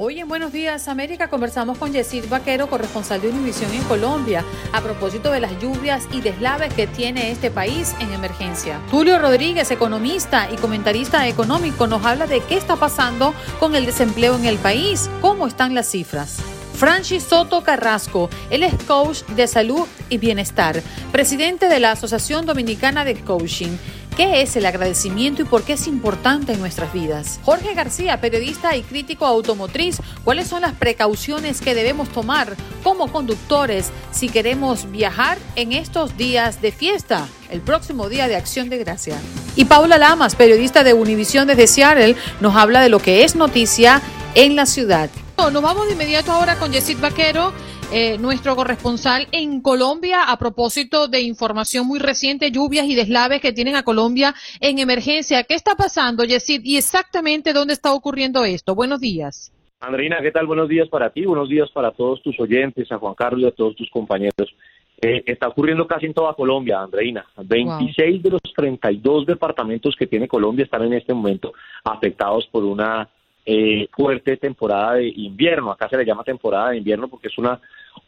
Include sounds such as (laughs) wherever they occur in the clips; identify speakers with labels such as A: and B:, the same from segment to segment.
A: Hoy en Buenos Días América conversamos con Yesid Vaquero, corresponsal de Univisión en Colombia, a propósito de las lluvias y deslaves que tiene este país en emergencia. Julio Rodríguez, economista y comentarista económico, nos habla de qué está pasando con el desempleo en el país, cómo están las cifras. Francis Soto Carrasco, él es coach de salud y bienestar, presidente de la Asociación Dominicana de Coaching ¿Qué es el agradecimiento y por qué es importante en nuestras vidas? Jorge García, periodista y crítico automotriz, ¿cuáles son las precauciones que debemos tomar como conductores si queremos viajar en estos días de fiesta? el próximo día de Acción de Gracia. Y Paula Lamas, periodista de Univisión desde Seattle, nos habla de lo que es noticia en la ciudad. Nos vamos de inmediato ahora con Yesid Vaquero, eh, nuestro corresponsal en Colombia, a propósito de información muy reciente, lluvias y deslaves que tienen a Colombia en emergencia. ¿Qué está pasando, Yesid? ¿Y exactamente dónde está ocurriendo esto? Buenos días.
B: Andreina, ¿qué tal? Buenos días para ti, buenos días para todos tus oyentes, a Juan Carlos y a todos tus compañeros. Eh, está ocurriendo casi en toda Colombia, Andreina. 26 de los 32 departamentos que tiene Colombia están en este momento afectados por una eh, fuerte temporada de invierno. Acá se le llama temporada de invierno porque es una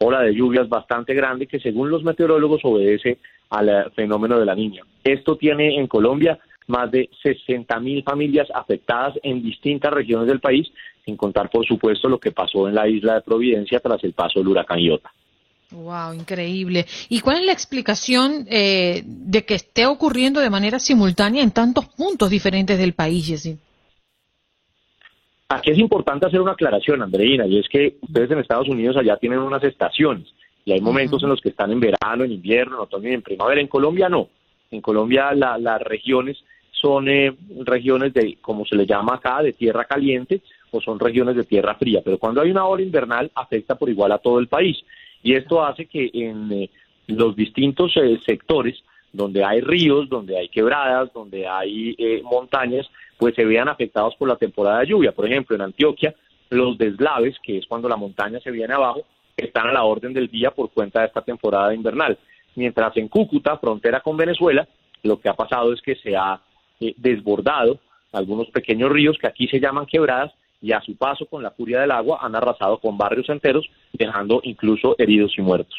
B: ola de lluvias bastante grande que según los meteorólogos obedece al eh, fenómeno de la niña. Esto tiene en Colombia más de 60 mil familias afectadas en distintas regiones del país, sin contar por supuesto lo que pasó en la isla de Providencia tras el paso del huracán Iota.
A: Wow, increíble. ¿Y cuál es la explicación eh, de que esté ocurriendo de manera simultánea en tantos puntos diferentes del país, Jessy?
B: Aquí es importante hacer una aclaración, Andreina, y es que ustedes en Estados Unidos allá tienen unas estaciones y hay momentos en los que están en verano, en invierno, en otoño y en primavera. En Colombia no. En Colombia las regiones son eh, regiones de, como se le llama acá, de tierra caliente o son regiones de tierra fría. Pero cuando hay una ola invernal afecta por igual a todo el país. Y esto hace que en eh, los distintos eh, sectores donde hay ríos, donde hay quebradas, donde hay montañas, pues se vean afectados por la temporada de lluvia. Por ejemplo, en Antioquia, los deslaves, que es cuando la montaña se viene abajo, están a la orden del día por cuenta de esta temporada invernal. Mientras en Cúcuta, frontera con Venezuela, lo que ha pasado es que se ha eh, desbordado algunos pequeños ríos que aquí se llaman quebradas y a su paso con la furia del agua han arrasado con barrios enteros, dejando incluso heridos y muertos.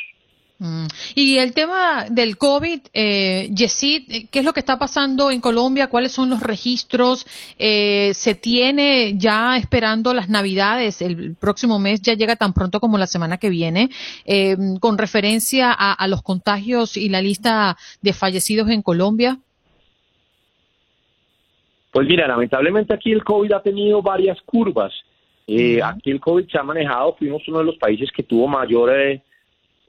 A: Mm. Y el tema del COVID, eh, Yesid, eh, ¿qué es lo que está pasando en Colombia? ¿Cuáles son los registros? Eh, ¿Se tiene ya esperando las Navidades? El próximo mes ya llega tan pronto como la semana que viene, eh, con referencia a, a, los contagios y la lista de fallecidos en Colombia.
B: Pues mira, lamentablemente aquí el COVID ha tenido varias curvas. Eh, aquí el COVID se ha manejado, fuimos uno de los países que tuvo mayor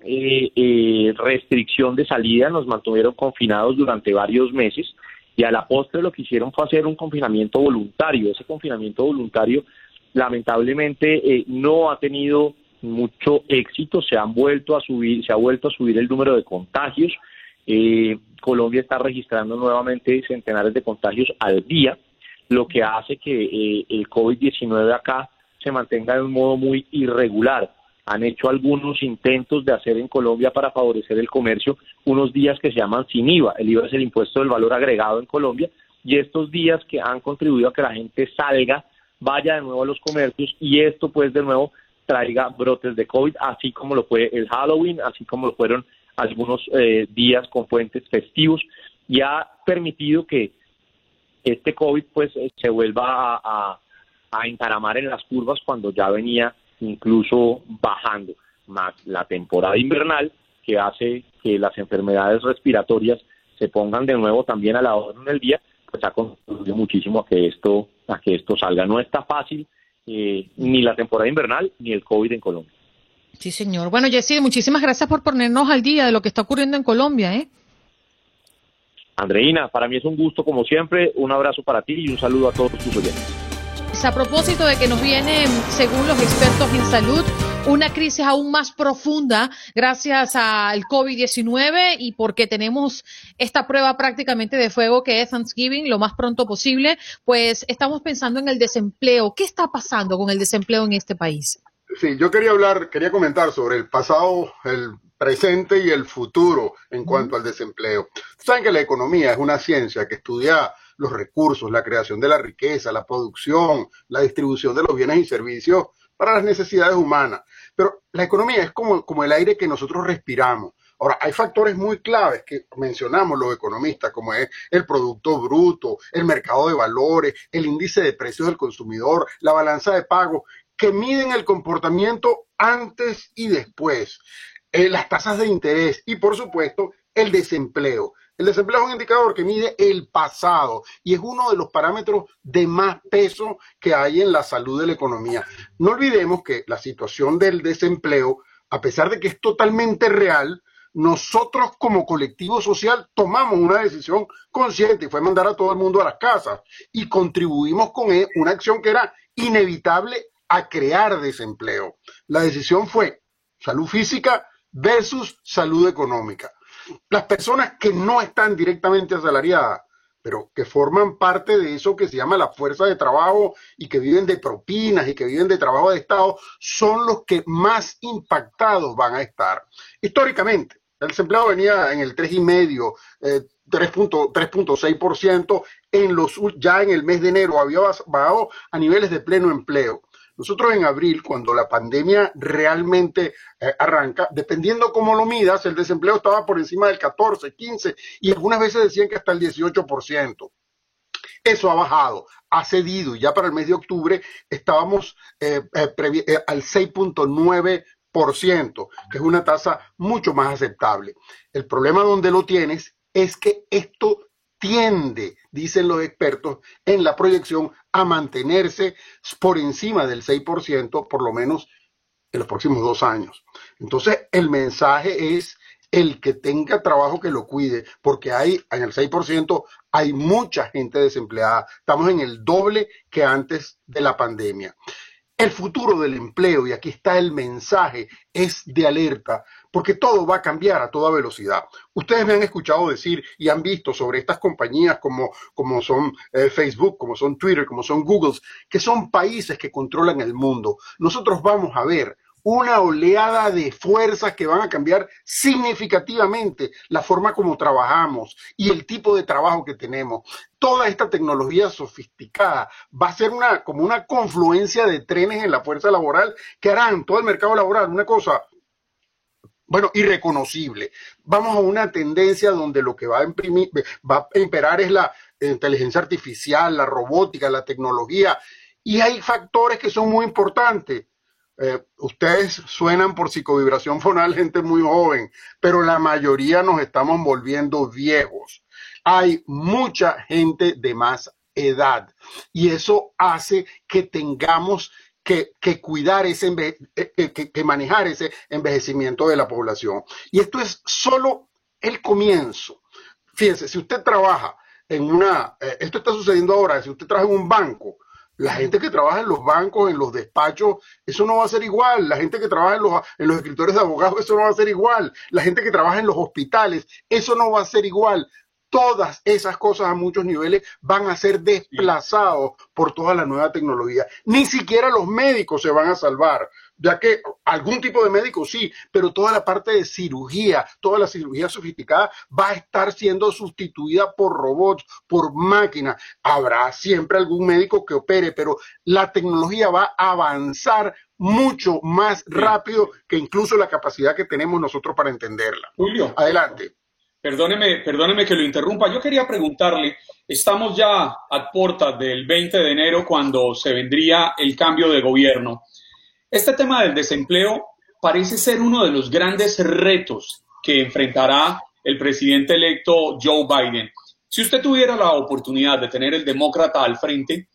B: eh, eh, restricción de salida, nos mantuvieron confinados durante varios meses y a la postre lo que hicieron fue hacer un confinamiento voluntario. Ese confinamiento voluntario lamentablemente eh, no ha tenido mucho éxito, se han vuelto a subir, se ha vuelto a subir el número de contagios. Eh, Colombia está registrando nuevamente centenares de contagios al día, lo que hace que el COVID-19 acá se mantenga de un modo muy irregular han hecho algunos intentos de hacer en Colombia para favorecer el comercio unos días que se llaman sin IVA. El IVA es el impuesto del valor agregado en Colombia y estos días que han contribuido a que la gente salga, vaya de nuevo a los comercios y esto pues de nuevo traiga brotes de COVID, así como lo fue el Halloween, así como lo fueron algunos eh, días con puentes festivos y ha permitido que este COVID pues se vuelva a, a encaramar en las curvas cuando ya venía incluso bajando, más la temporada invernal que hace que las enfermedades respiratorias se pongan de nuevo también a la orden del día, pues ha contribuido muchísimo a que esto, a que esto salga. No está fácil eh, ni la temporada invernal ni el COVID en Colombia.
A: Sí, señor. Bueno, Jessy, muchísimas gracias por ponernos al día de lo que está ocurriendo en Colombia, ¿eh?
B: Andreina, para mí es un gusto como siempre. Un abrazo para ti y un saludo a todos tus oyentes.
A: A propósito de que nos viene, según los expertos en salud, una crisis aún más profunda gracias al COVID-19 y porque tenemos esta prueba prácticamente de fuego que es Thanksgiving lo más pronto posible, pues estamos pensando en el desempleo. ¿Qué está pasando con el desempleo en este país?
C: Sí, yo quería hablar, quería comentar sobre el pasado, el presente y el futuro en cuanto al desempleo. Saben que la economía es una ciencia que estudia los recursos, la creación de la riqueza, la producción, la distribución de los bienes y servicios para las necesidades humanas. Pero la economía es como, como el aire que nosotros respiramos. Ahora, hay factores muy claves que mencionamos los economistas, como es el Producto Bruto, el mercado de valores, el índice de precios del consumidor, la balanza de pago, que miden el comportamiento antes y después, eh, las tasas de interés y, por supuesto, el desempleo. El desempleo es un indicador que mide el pasado y es uno de los parámetros de más peso que hay en la salud de la economía. No olvidemos que la situación del desempleo, a pesar de que es totalmente real, nosotros como colectivo social tomamos una decisión consciente y fue mandar a todo el mundo a las casas y contribuimos con una acción que era inevitable a crear desempleo. La decisión fue salud física versus salud económica. Las personas que no están directamente asalariadas, pero que forman parte de eso que se llama la fuerza de trabajo y que viven de propinas y que viven de trabajo de Estado, son los que más impactados van a estar. Históricamente, el desempleo venía en el 3,5, eh, 3.6%, en los, ya en el mes de enero había bajado a niveles de pleno empleo. Nosotros en abril, cuando la pandemia realmente eh, arranca, dependiendo cómo lo midas, el desempleo estaba por encima del 14, 15 y algunas veces decían que hasta el 18%. Eso ha bajado, ha cedido y ya para el mes de octubre estábamos eh, eh, al 6.9%, que es una tasa mucho más aceptable. El problema donde lo tienes es que esto tiende, dicen los expertos, en la proyección a mantenerse por encima del 6%, por lo menos en los próximos dos años. Entonces, el mensaje es el que tenga trabajo que lo cuide, porque hay en el 6% hay mucha gente desempleada. Estamos en el doble que antes de la pandemia. El futuro del empleo, y aquí está el mensaje, es de alerta, porque todo va a cambiar a toda velocidad. Ustedes me han escuchado decir y han visto sobre estas compañías como, como son eh, Facebook, como son Twitter, como son Google, que son países que controlan el mundo. Nosotros vamos a ver una oleada de fuerzas que van a cambiar significativamente la forma como trabajamos y el tipo de trabajo que tenemos. Toda esta tecnología sofisticada va a ser una, como una confluencia de trenes en la fuerza laboral que harán todo el mercado laboral una cosa, bueno, irreconocible. Vamos a una tendencia donde lo que va a, imprimir, va a imperar es la inteligencia artificial, la robótica, la tecnología. Y hay factores que son muy importantes eh, ustedes suenan por psicovibración fonal gente muy joven, pero la mayoría nos estamos volviendo viejos. Hay mucha gente de más edad y eso hace que tengamos que, cuidar ese, eh, eh, que, manejar ese envejecimiento de la población. Y esto es solo el comienzo. Fíjense, si usted trabaja en una, esto está sucediendo ahora, si usted trabaja en un banco, la gente que trabaja en los bancos, en los despachos, eso no va a ser igual. La gente que trabaja en los, en los escritores de abogados, eso no va a ser igual. La gente que trabaja en los hospitales, eso no va a ser igual. Todas esas cosas a muchos niveles van a ser desplazados por toda la nueva tecnología. Ni siquiera los médicos se van a salvar ya que algún tipo de médico sí, pero toda la parte de cirugía, toda la cirugía sofisticada va a estar siendo sustituida por robots, por máquinas. Habrá siempre algún médico que opere, pero la tecnología va a avanzar mucho más rápido que incluso la capacidad que tenemos nosotros para entenderla.
D: Julio.
C: Adelante.
D: Perdóneme, perdóneme que lo interrumpa. Yo quería preguntarle, estamos ya a puertas del 20 de enero cuando se vendría el cambio de gobierno. Este tema del desempleo parece ser uno de los grandes retos que enfrentará el presidente electo Joe Biden. Si usted tuviera la oportunidad de tener el demócrata al frente,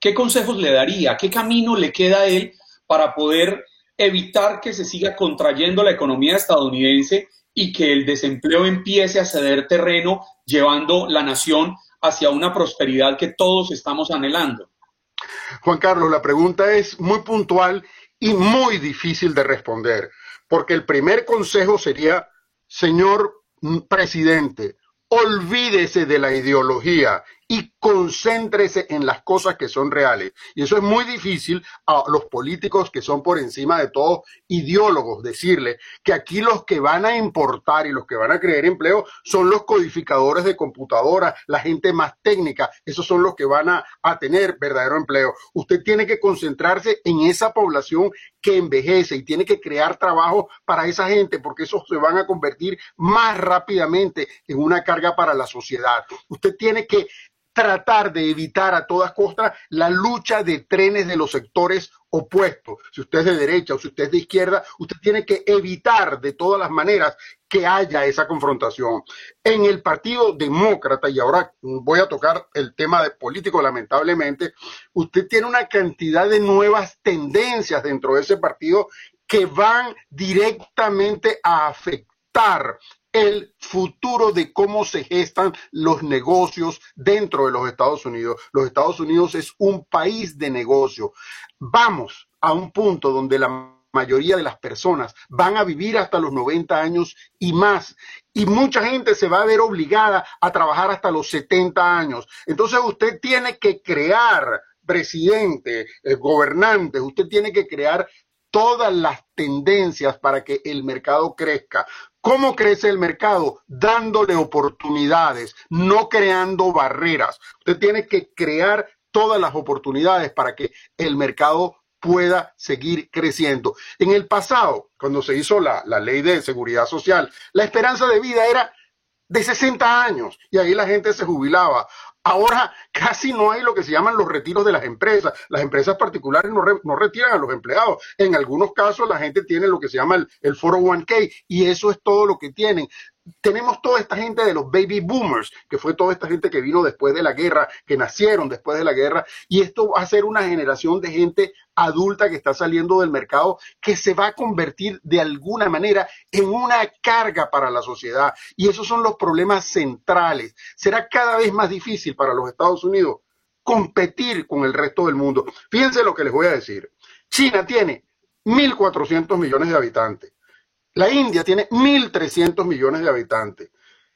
D: ¿qué consejos le daría? ¿Qué camino le queda a él para poder evitar que se siga contrayendo la economía estadounidense y que el desempleo empiece a ceder terreno, llevando la nación hacia una prosperidad que todos estamos anhelando?
C: Juan Carlos, la pregunta es muy puntual y muy difícil de responder, porque el primer consejo sería, señor presidente, olvídese de la ideología y concéntrese en las cosas que son reales. Y eso es muy difícil a los políticos que son por encima de todos ideólogos decirle que aquí los que van a importar y los que van a crear empleo son los codificadores de computadoras, la gente más técnica, esos son los que van a, a tener verdadero empleo. Usted tiene que concentrarse en esa población que envejece y tiene que crear trabajo para esa gente porque esos se van a convertir más rápidamente en una carga para la sociedad. Usted tiene que tratar de evitar a todas costas la lucha de trenes de los sectores opuestos. Si usted es de derecha o si usted es de izquierda, usted tiene que evitar de todas las maneras que haya esa confrontación. En el Partido Demócrata, y ahora voy a tocar el tema de político lamentablemente, usted tiene una cantidad de nuevas tendencias dentro de ese partido que van directamente a afectar el futuro de cómo se gestan los negocios dentro de los Estados Unidos. Los Estados Unidos es un país de negocio. Vamos a un punto donde la mayoría de las personas van a vivir hasta los 90 años y más. Y mucha gente se va a ver obligada a trabajar hasta los 70 años. Entonces usted tiene que crear presidente, eh, gobernante, usted tiene que crear todas las tendencias para que el mercado crezca. ¿Cómo crece el mercado? Dándole oportunidades, no creando barreras. Usted tiene que crear todas las oportunidades para que el mercado pueda seguir creciendo. En el pasado, cuando se hizo la, la, ley de seguridad social, la esperanza de vida era de 60 años y ahí la gente se jubilaba. Ahora casi no hay lo que se llaman los retiros de las empresas. Las empresas particulares no, no retiran a los empleados. En algunos casos la gente tiene lo que se llama el, el 401k y eso es todo lo que tienen tenemos toda esta gente de los baby boomers, que fue toda esta gente que vino después de la guerra, que nacieron después de la guerra, y esto va a ser una generación de gente adulta que está saliendo del mercado, que se va a convertir de alguna manera en una carga para la sociedad. Y esos son los problemas centrales. Será cada vez más difícil para los Estados Unidos competir con el resto del mundo. Fíjense lo que les voy a decir. China tiene 1.400 millones de habitantes. La India tiene 1.300 millones de habitantes.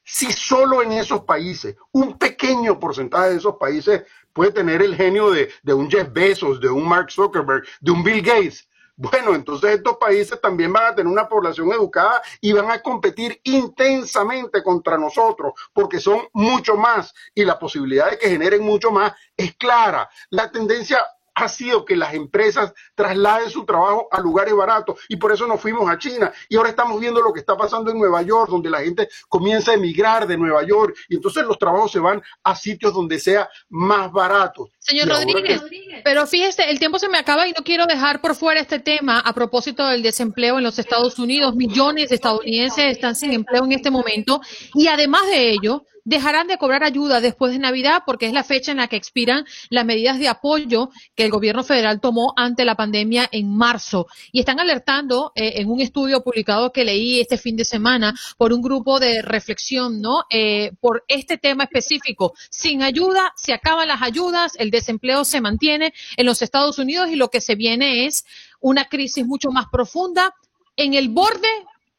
C: Si solo en esos países, un pequeño porcentaje de esos países puede tener el genio de, un Jeff Bezos, de un Mark Zuckerberg, de un Bill Gates, bueno, entonces estos países también van a tener una población educada y van a competir intensamente contra nosotros porque son mucho más y la posibilidad de que generen mucho más es clara. La tendencia ha sido que las empresas trasladen su trabajo a lugares baratos y por eso nos fuimos a China y ahora estamos viendo lo que está pasando en Nueva York, donde la gente comienza a emigrar de Nueva York y entonces los trabajos se van a sitios donde sea más barato.
A: Señor Rodríguez, pero fíjese, el tiempo se me acaba y no quiero dejar por fuera este tema a propósito del desempleo en los Estados Unidos. Millones de estadounidenses están sin empleo en este momento y además de ello, dejarán de cobrar ayuda después de Navidad porque es la fecha en la que expiran las medidas de apoyo que el gobierno federal tomó ante la pandemia en marzo. Y están alertando eh, en un estudio publicado que leí este fin de semana por un grupo de reflexión, ¿no? Eh, por este tema específico. Sin ayuda, se acaban las ayudas, el desempleo se mantiene en los Estados Unidos y lo que se viene es una crisis mucho más profunda en el borde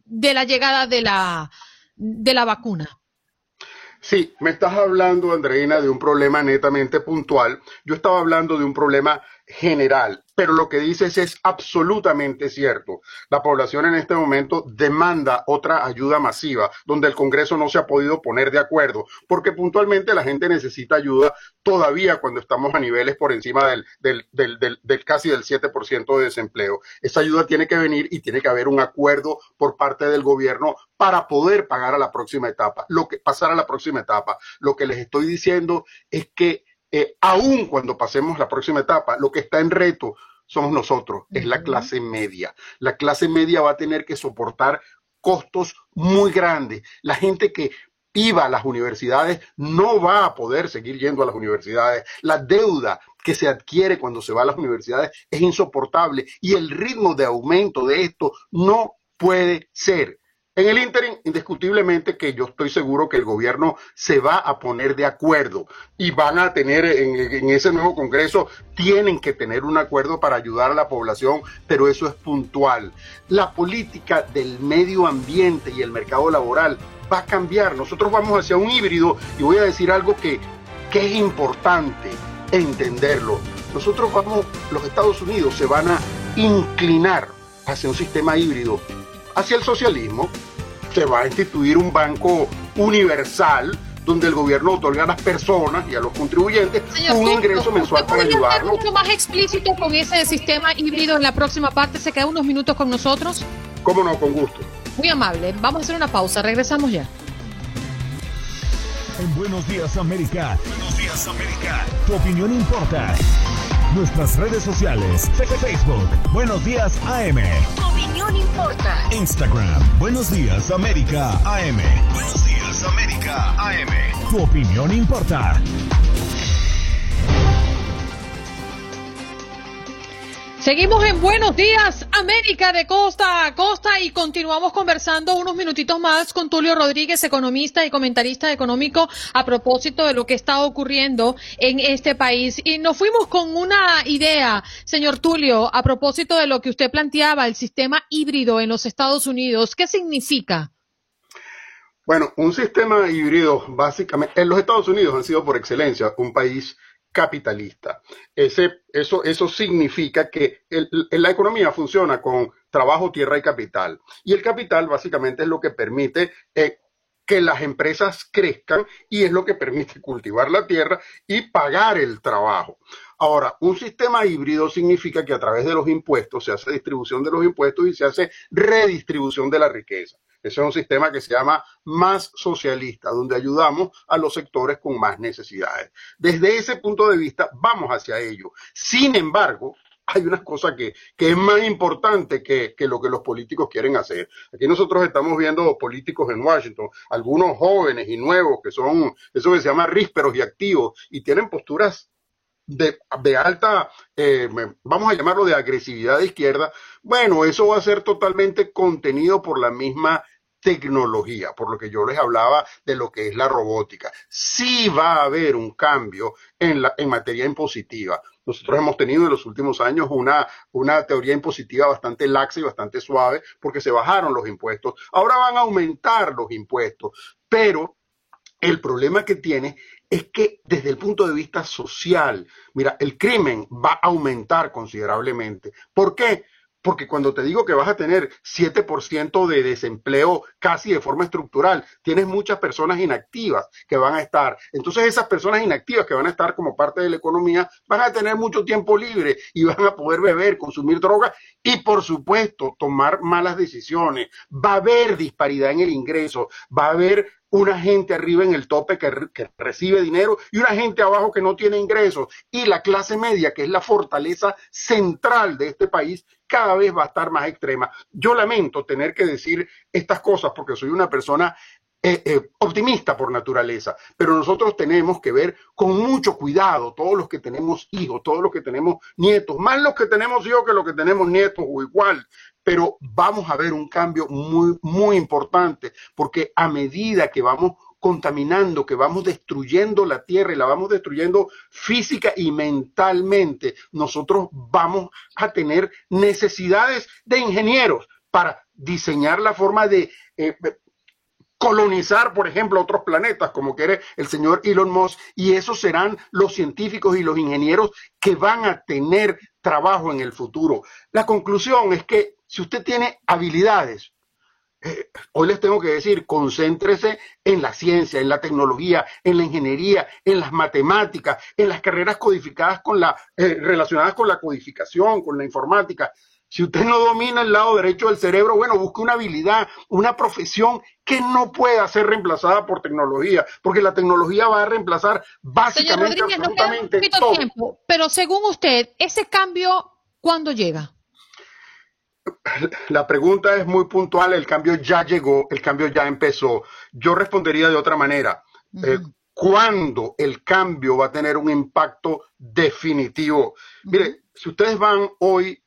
A: de la llegada de la, de la vacuna.
C: Sí, me estás hablando, Andreina, de un problema netamente puntual. Yo estaba hablando de un problema general, pero lo que dices es absolutamente cierto. La población en este momento demanda otra ayuda masiva, donde el Congreso no se ha podido poner de acuerdo, porque puntualmente la gente necesita ayuda todavía cuando estamos a niveles por encima del, del, del, del casi del 7% de desempleo. Esa ayuda tiene que venir y tiene que haber un acuerdo por parte del gobierno para poder pagar a la próxima etapa, lo que pasar a la próxima etapa. Lo que les estoy diciendo es que eh, aún cuando pasemos la próxima etapa, lo que está en reto somos nosotros, es la clase media. La clase media va a tener que soportar costos muy grandes. La gente que iba a las universidades no va a poder seguir yendo a las universidades. La deuda que se adquiere cuando se va a las universidades es insoportable y el ritmo de aumento de esto no puede ser. En el ínterin, indiscutiblemente que yo estoy seguro que el gobierno se va a poner de acuerdo y van a tener en, ese nuevo Congreso, tienen que tener un acuerdo para ayudar a la población, pero eso es puntual. La política del medio ambiente y el mercado laboral va a cambiar. Nosotros vamos hacia un híbrido y voy a decir algo que que es importante entenderlo. Nosotros vamos, los Estados Unidos se van a inclinar hacia un sistema híbrido, hacia el socialismo. Se va a instituir un banco universal donde el gobierno otorga a las personas y a los contribuyentes un ingreso mensual para ayudarlos.
A: mucho más explícito con ese sistema híbrido en la próxima parte? ¿Se queda unos minutos con nosotros?
C: Cómo no, con gusto.
A: Muy amable. Vamos a hacer una pausa. Regresamos ya.
E: En Buenos Días América. Buenos Días América. Tu opinión importa. Nuestras redes sociales. Facebook. Buenos Días AM.
A: Tu opinión importa.
E: Instagram. Buenos Días América AM. Buenos Días América AM. Tu opinión importa.
A: Seguimos en Buenos Días, América de costa a costa y continuamos conversando unos minutitos más con Tulio Rodríguez, economista y comentarista económico, a propósito de lo que está ocurriendo en este país. Y nos fuimos con una idea, señor Tulio, a propósito de lo que usted planteaba, el sistema híbrido en los Estados Unidos. ¿Qué significa?
C: Bueno, un sistema híbrido, básicamente, en los Estados Unidos han sido por excelencia un país capitalista. Ese, eso, eso significa que la economía funciona con trabajo, tierra y capital. Y el capital básicamente es lo que permite eh, que las empresas crezcan y es lo que permite (laughs) cultivar la tierra y pagar el trabajo. Ahora, un sistema híbrido significa que a través de los impuestos se hace distribución de los impuestos y se hace redistribución de la riqueza. Ese es un sistema que se llama más socialista, donde ayudamos a los sectores con más necesidades. Desde ese punto de vista, vamos hacia ello. Sin embargo, hay una cosa que, es más importante que, que, lo que los políticos quieren hacer. Aquí nosotros estamos viendo políticos en Washington, algunos jóvenes y nuevos que son, eso que se llama rísperos y activos, y tienen posturas de, alta, eh, vamos a llamarlo de agresividad de izquierda, bueno, eso va a ser totalmente contenido por la misma tecnología, por lo que yo les hablaba de lo que es la robótica. Sí va a haber un cambio en, la, en materia impositiva. Nosotros hemos tenido en los últimos años una, una teoría impositiva bastante laxa y bastante suave porque se bajaron los impuestos. Ahora van a aumentar los impuestos, pero el problema que tiene es que desde el punto de vista social, mira, el crimen va a aumentar considerablemente. ¿Por qué? Porque cuando te digo que vas a tener 7% de desempleo casi de forma estructural, tienes muchas personas inactivas que van a estar. Entonces esas personas inactivas que van a estar como parte de la economía van a tener mucho tiempo libre y van a poder beber, consumir drogas y por supuesto tomar malas decisiones. Va a haber disparidad en el ingreso, va a haber una gente arriba en el tope que, recibe dinero y una gente abajo que no tiene ingresos. Y la clase media, que es la fortaleza central de este país, cada vez va a estar más extrema. Yo lamento tener que decir estas cosas porque soy una persona eh, eh, optimista por naturaleza, pero nosotros tenemos que ver con mucho cuidado todos los que tenemos hijos, todos los que tenemos nietos, más los que tenemos hijos que los que tenemos nietos o igual, pero vamos a ver un cambio muy, muy importante, porque a medida que vamos contaminando, que vamos destruyendo la tierra y la vamos destruyendo física y mentalmente, nosotros vamos a tener necesidades de ingenieros para diseñar la forma de eh, colonizar, por ejemplo, otros planetas, como quiere el señor Elon Musk, y esos serán los científicos y los ingenieros que van a tener trabajo en el futuro. La conclusión es que si usted tiene habilidades, eh, hoy les tengo que decir, concéntrese en la ciencia, en la tecnología, en la ingeniería, en las matemáticas, en las carreras codificadas con la, eh, relacionadas con la codificación, con la informática. Si usted no domina el lado derecho del cerebro, bueno, busque una habilidad, una profesión que no pueda ser reemplazada por tecnología, porque la tecnología va a reemplazar básicamente absolutamente todo. Tiempo,
A: pero según usted, ese cambio, ¿cuándo llega?
C: La pregunta es muy puntual, el cambio ya llegó, el cambio ya empezó. Yo respondería de otra manera. Eh, ¿Cuándo el cambio va a tener un impacto definitivo? Mire, si ustedes van hoy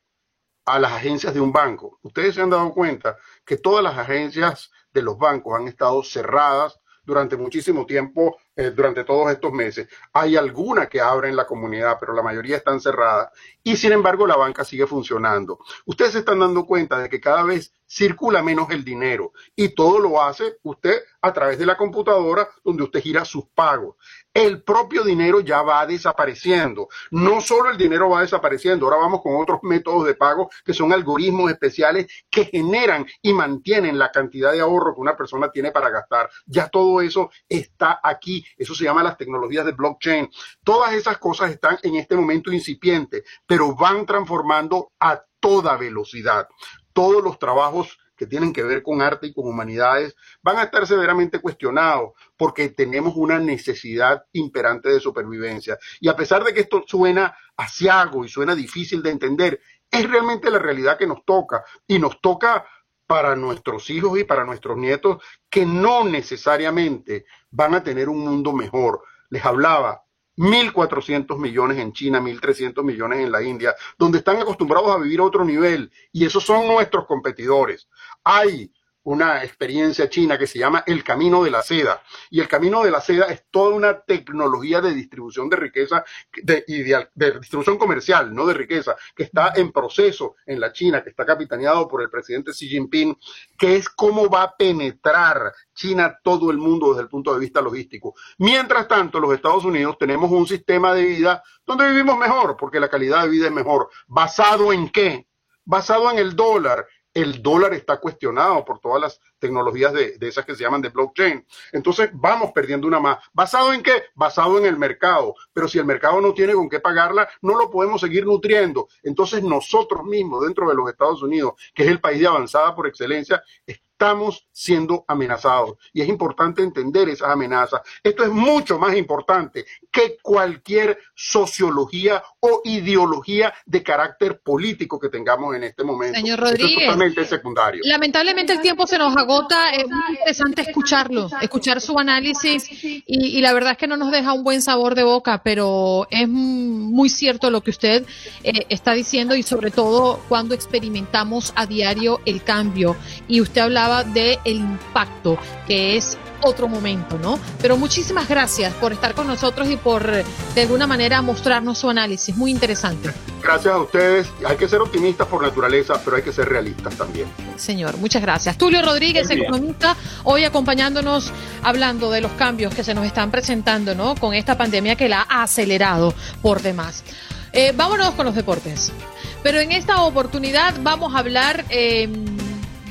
C: a las agencias de un banco. Ustedes se han dado cuenta que todas las agencias de los bancos han estado cerradas durante muchísimo tiempo, eh, durante todos estos meses. Hay algunas que abren en la comunidad, pero la mayoría están cerradas. Y sin embargo, la banca sigue funcionando. Ustedes se están dando cuenta de que cada vez circula menos el dinero y todo lo hace usted a través de la computadora donde usted gira sus pagos. el propio dinero ya va desapareciendo. No solo el dinero va desapareciendo, ahora vamos con otros métodos de pago que son algoritmos especiales que generan y mantienen la cantidad de ahorro que una persona tiene para gastar. Ya todo eso está aquí. Eso se llama las tecnologías de blockchain. Todas esas cosas están en este momento incipientes, pero van transformando a toda velocidad. Todos los trabajos que tienen que ver con arte y con humanidades van a estar severamente cuestionados porque tenemos una necesidad imperante de supervivencia. Y a pesar de que esto suena asiago y suena difícil de entender, es realmente la realidad que nos toca y nos toca para nuestros hijos y para nuestros nietos que no necesariamente van a tener un mundo mejor. Les hablaba, 1.400 millones en China, 1.300 millones en la India, donde están acostumbrados a vivir a otro nivel y esos son nuestros competidores. Hay una experiencia china que se llama el camino de la seda. Y el camino de la seda es toda una tecnología de distribución de riqueza de, y de, distribución comercial, no de riqueza, que está en proceso en la China, que está capitaneado por el presidente Xi Jinping, que es cómo va a penetrar China todo el mundo desde el punto de vista logístico. Mientras tanto, los Estados Unidos tenemos un sistema de vida donde vivimos mejor, porque la calidad de vida es mejor. ¿Basado en qué? Basado en el dólar, el dólar está cuestionado por todas las tecnologías de, esas que se llaman de blockchain. Entonces vamos perdiendo una más. ¿Basado en qué? Basado en el mercado. Pero si el mercado no tiene con qué pagarla, no lo podemos seguir nutriendo. Entonces nosotros mismos dentro de los Estados Unidos, que es el país de avanzada por excelencia, estamos siendo amenazados. Y es importante entender esas amenazas. Esto es mucho más importante que cualquier sociología o ideología de carácter político que tengamos en este momento.
A: Señor Rodríguez,
C: es totalmente secundario.
A: Lamentablemente el tiempo se nos agota. Es muy interesante escucharlo, escuchar su análisis y, la verdad es que no nos deja un buen sabor de boca, pero es muy cierto lo que usted eh, está diciendo y sobre todo cuando experimentamos a diario el cambio. Y usted hablaba de el impacto, que es otro momento, ¿no? Pero muchísimas gracias por estar con nosotros y por, de alguna manera, mostrarnos su análisis. Muy interesante.
C: Gracias a ustedes. Hay que ser optimistas por naturaleza, pero hay que ser realistas también.
A: Señor, muchas gracias. Tulio Rodríguez, economista, hoy acompañándonos, hablando de los cambios que se nos están presentando, ¿no? Con esta pandemia que la ha acelerado por demás. Eh, vámonos con los deportes. Pero en esta oportunidad vamos a hablar... Eh,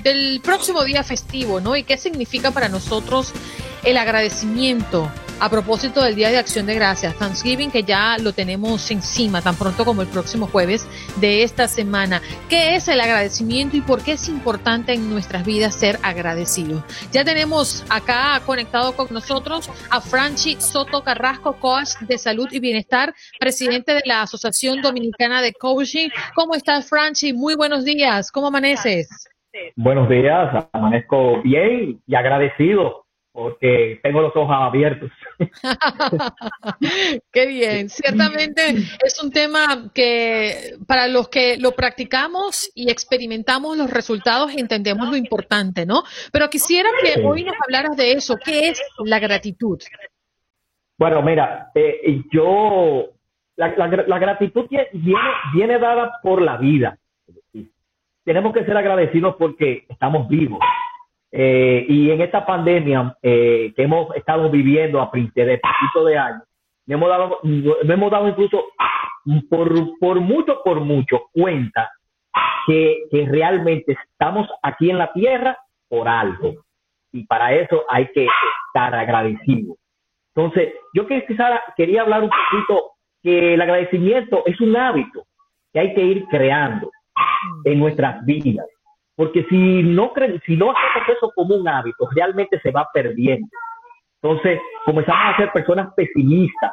A: del próximo día festivo, ¿no? Y qué significa para nosotros el agradecimiento a propósito del Día de Acción de Gracias, Thanksgiving, que ya lo tenemos encima tan pronto como el próximo jueves de esta semana. ¿Qué es el agradecimiento y por qué es importante en nuestras vidas ser agradecidos? Ya tenemos acá conectado con nosotros a Franchi Soto Carrasco, coach de salud y bienestar, presidente de la Asociación Dominicana de Coaching. ¿Cómo estás, Franchi? Muy buenos días. ¿Cómo amaneces?
F: Buenos días, amanezco bien y agradecido porque tengo los ojos abiertos. (laughs)
A: Qué bien, ciertamente es un tema que para los que lo practicamos y experimentamos los resultados entendemos lo importante, ¿no? Pero quisiera que hoy nos hablaras de eso, ¿qué es la gratitud?
F: Bueno, mira, eh, yo, la, la, gratitud viene, viene dada por la vida tenemos que ser agradecidos porque estamos vivos. Eh, y en esta pandemia eh, que hemos estado viviendo a de poquito de años, me hemos dado, hemos dado incluso por, por mucho, por mucho cuenta que, que realmente estamos aquí en la tierra por algo. Y para eso hay que estar agradecidos. Entonces, yo quizá quería hablar un poquito que el agradecimiento es un hábito que hay que ir creando en nuestras vidas. Porque si no, si no hacemos eso como un hábito, realmente se va perdiendo. Entonces, comenzamos a ser personas pesimistas.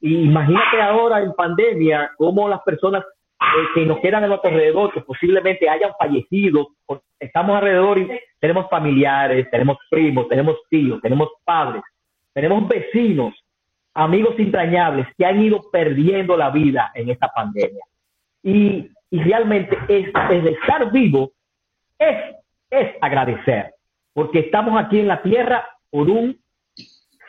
F: Y imagínate ahora en pandemia cómo las personas eh, que nos quedan a nuestro alrededor, que posiblemente hayan fallecido, estamos alrededor y tenemos familiares, tenemos primos, tenemos tíos, tenemos padres, tenemos vecinos, amigos entrañables que han ido perdiendo la vida en esta pandemia. Y y realmente es, es estar vivo, es, es agradecer, porque estamos aquí en la tierra por un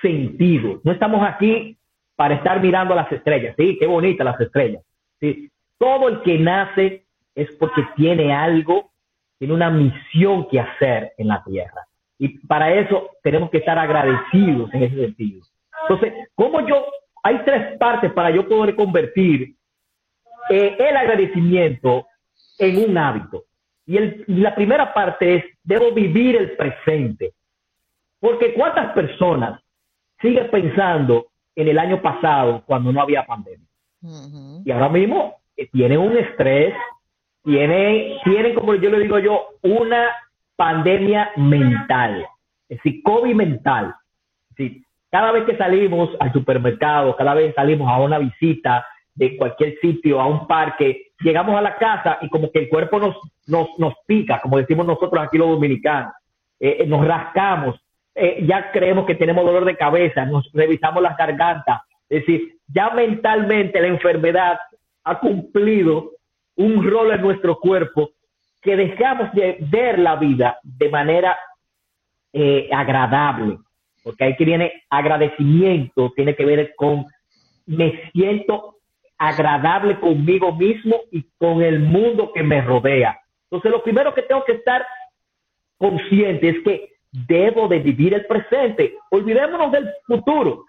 F: sentido. No estamos aquí para estar mirando las estrellas. Sí, qué bonitas las estrellas. Sí. Todo el que nace es porque tiene algo, tiene una misión que hacer en la tierra. Y para eso tenemos que estar agradecidos en ese sentido. Entonces, ¿cómo yo, hay tres partes para yo poder convertir eh, el agradecimiento en un hábito? Y, el, la primera parte es, debo vivir el presente. Porque ¿cuántas personas siguen pensando en el año pasado cuando no había pandemia? Y ahora mismo eh, tienen un estrés, tienen, tienen, como yo le digo yo, una pandemia mental, es decir, COVID mental. cada vez que salimos al supermercado, cada vez que salimos a una visita de cualquier sitio, a un parque, llegamos a la casa y como que el cuerpo nos, nos, nos pica, como decimos nosotros aquí los dominicanos, eh, eh, nos rascamos, eh, ya creemos que tenemos dolor de cabeza, nos revisamos las gargantas, es decir, ya mentalmente la enfermedad ha cumplido un rol en nuestro cuerpo que dejamos de ver la vida de manera agradable, porque ahí que viene agradecimiento, tiene que ver con me siento agradable conmigo mismo y con el mundo que me rodea. Entonces, lo primero que tengo que estar consciente es que debo de vivir el presente. Olvidémonos del futuro,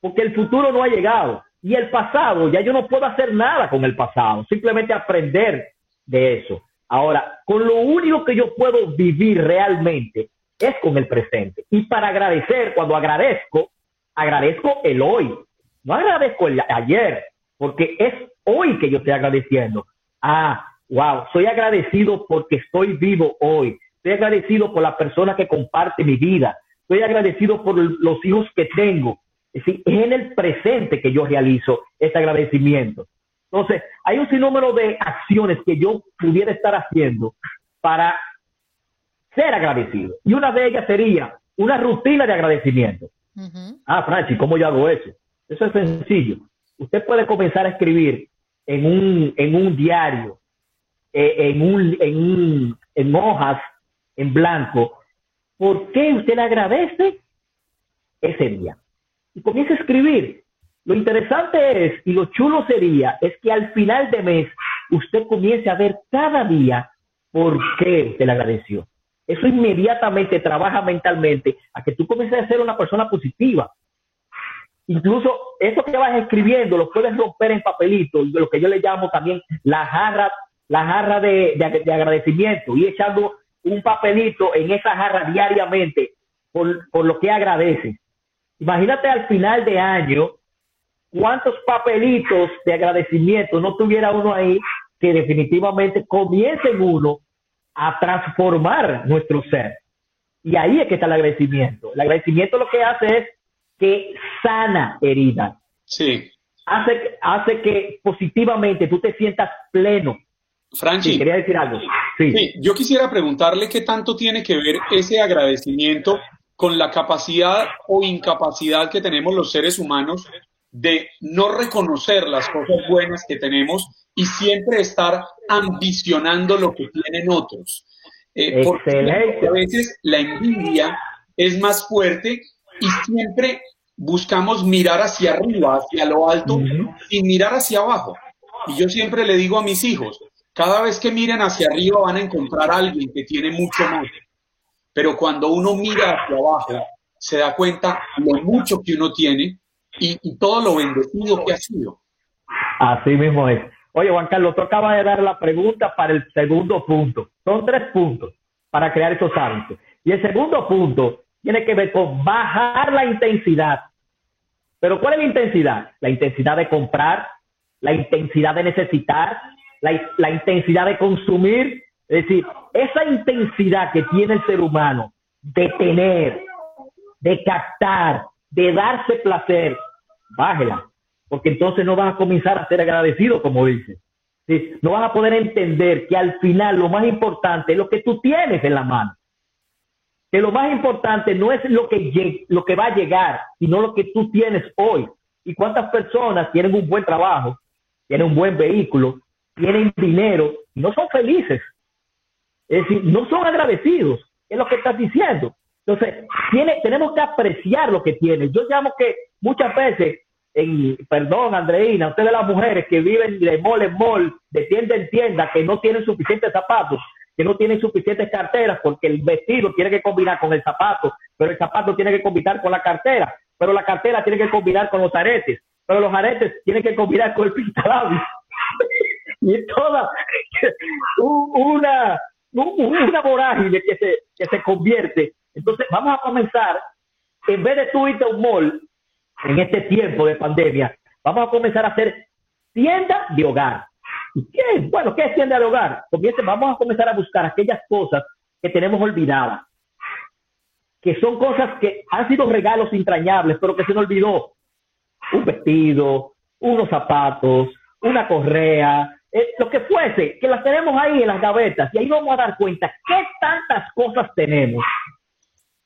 F: porque el futuro no ha llegado. Y el pasado, ya yo no puedo hacer nada con el pasado, simplemente aprender de eso. Ahora, con lo único que yo puedo vivir realmente es con el presente. Y para agradecer, cuando agradezco, agradezco el hoy, no agradezco el ayer, porque es hoy que yo estoy agradeciendo. Ah, wow, soy agradecido porque estoy vivo hoy. Estoy agradecido por la persona que comparte mi vida. Estoy agradecido por los hijos que tengo. Es decir, es en el presente que yo realizo ese agradecimiento. Entonces, hay un sinnúmero de acciones que yo pudiera estar haciendo para ser agradecido. Y una de ellas sería una rutina de agradecimiento. Ah, Franchi, ¿cómo yo hago eso? Eso es sencillo usted puede comenzar a escribir en un, en un diario, eh, en, un, en, un, en hojas en blanco, ¿por qué usted le agradece ese día? Y comienza a escribir. Lo interesante es, y lo chulo sería, es que al final de mes usted comience a ver cada día por qué usted le agradeció. Eso inmediatamente trabaja mentalmente a que tú comiences a ser una persona positiva. Incluso eso que vas escribiendo lo puedes romper en papelitos, lo que yo le llamo también la jarra, la jarra de, agradecimiento, y echando un papelito en esa jarra diariamente por, por lo que agradeces. Imagínate al final de año cuántos papelitos de agradecimiento no tuviera uno ahí que definitivamente comiencen uno a transformar nuestro ser. Y ahí es que está el agradecimiento. El agradecimiento lo que hace es que sana heridas.
D: Sí.
F: Hace, hace que positivamente tú te sientas pleno.
D: Franchi,
F: quería decir algo.
D: Sí. yo quisiera preguntarle qué tanto tiene que ver ese agradecimiento con la capacidad o incapacidad que tenemos los seres humanos de no reconocer las cosas buenas que tenemos y siempre estar ambicionando lo que tienen otros.
F: Eh, porque
D: a veces la envidia es más fuerte y siempre buscamos mirar hacia arriba, hacia lo alto, y mirar hacia abajo. Y yo siempre le digo a mis hijos, cada vez que miren hacia arriba van a encontrar a alguien que tiene mucho más. Pero cuando uno mira hacia abajo, se da cuenta lo mucho que uno tiene y, todo lo bendecido que ha sido.
F: Así mismo es. Oye, Juan Carlos, tú acabas de dar la pregunta para el segundo punto. Son tres puntos para crear esos hábitos. Y el segundo punto tiene que ver con bajar la intensidad. Pero ¿cuál es la intensidad? La intensidad de comprar, la intensidad de necesitar, la, intensidad de consumir. Es decir, esa intensidad que tiene el ser humano de tener, de captar, de darse placer, bájela, porque entonces no vas a comenzar a ser agradecido, como dice. No vas a poder entender que al final lo más importante es lo que tú tienes en la mano que lo más importante no es lo que, lo que va a llegar, sino lo que tú tienes hoy. ¿Y cuántas personas tienen un buen trabajo, tienen un buen vehículo, tienen dinero y no son felices? Es decir, no son agradecidos, es lo que estás diciendo. Entonces, tiene, tenemos que apreciar lo que tiene. Yo llamo que muchas veces, en, perdón, Andreina, ustedes las mujeres que viven de mall en mall, de tienda en tienda, que no tienen suficientes zapatos, que no tienen suficientes carteras porque el vestido tiene que combinar con el zapato, pero el zapato tiene que combinar con la cartera. pero la cartera tiene que combinar con los aretes, pero los aretes tienen que combinar con el pintalabios. (laughs) y toda (laughs) una, una vorágine que se, que se convierte. Entonces, vamos a comenzar, en vez de tú irte a un mall en este tiempo de pandemia, vamos a comenzar a hacer tienda de hogar. ¿Qué? Bueno, ¿qué es tienda de hogar? Vamos a comenzar a buscar aquellas cosas que tenemos olvidadas, que son cosas que han sido regalos entrañables, pero que se nos olvidó. Un vestido, unos zapatos, una correa, eh, lo que fuese, que las tenemos ahí en las gavetas y ahí vamos a dar cuenta qué tantas cosas tenemos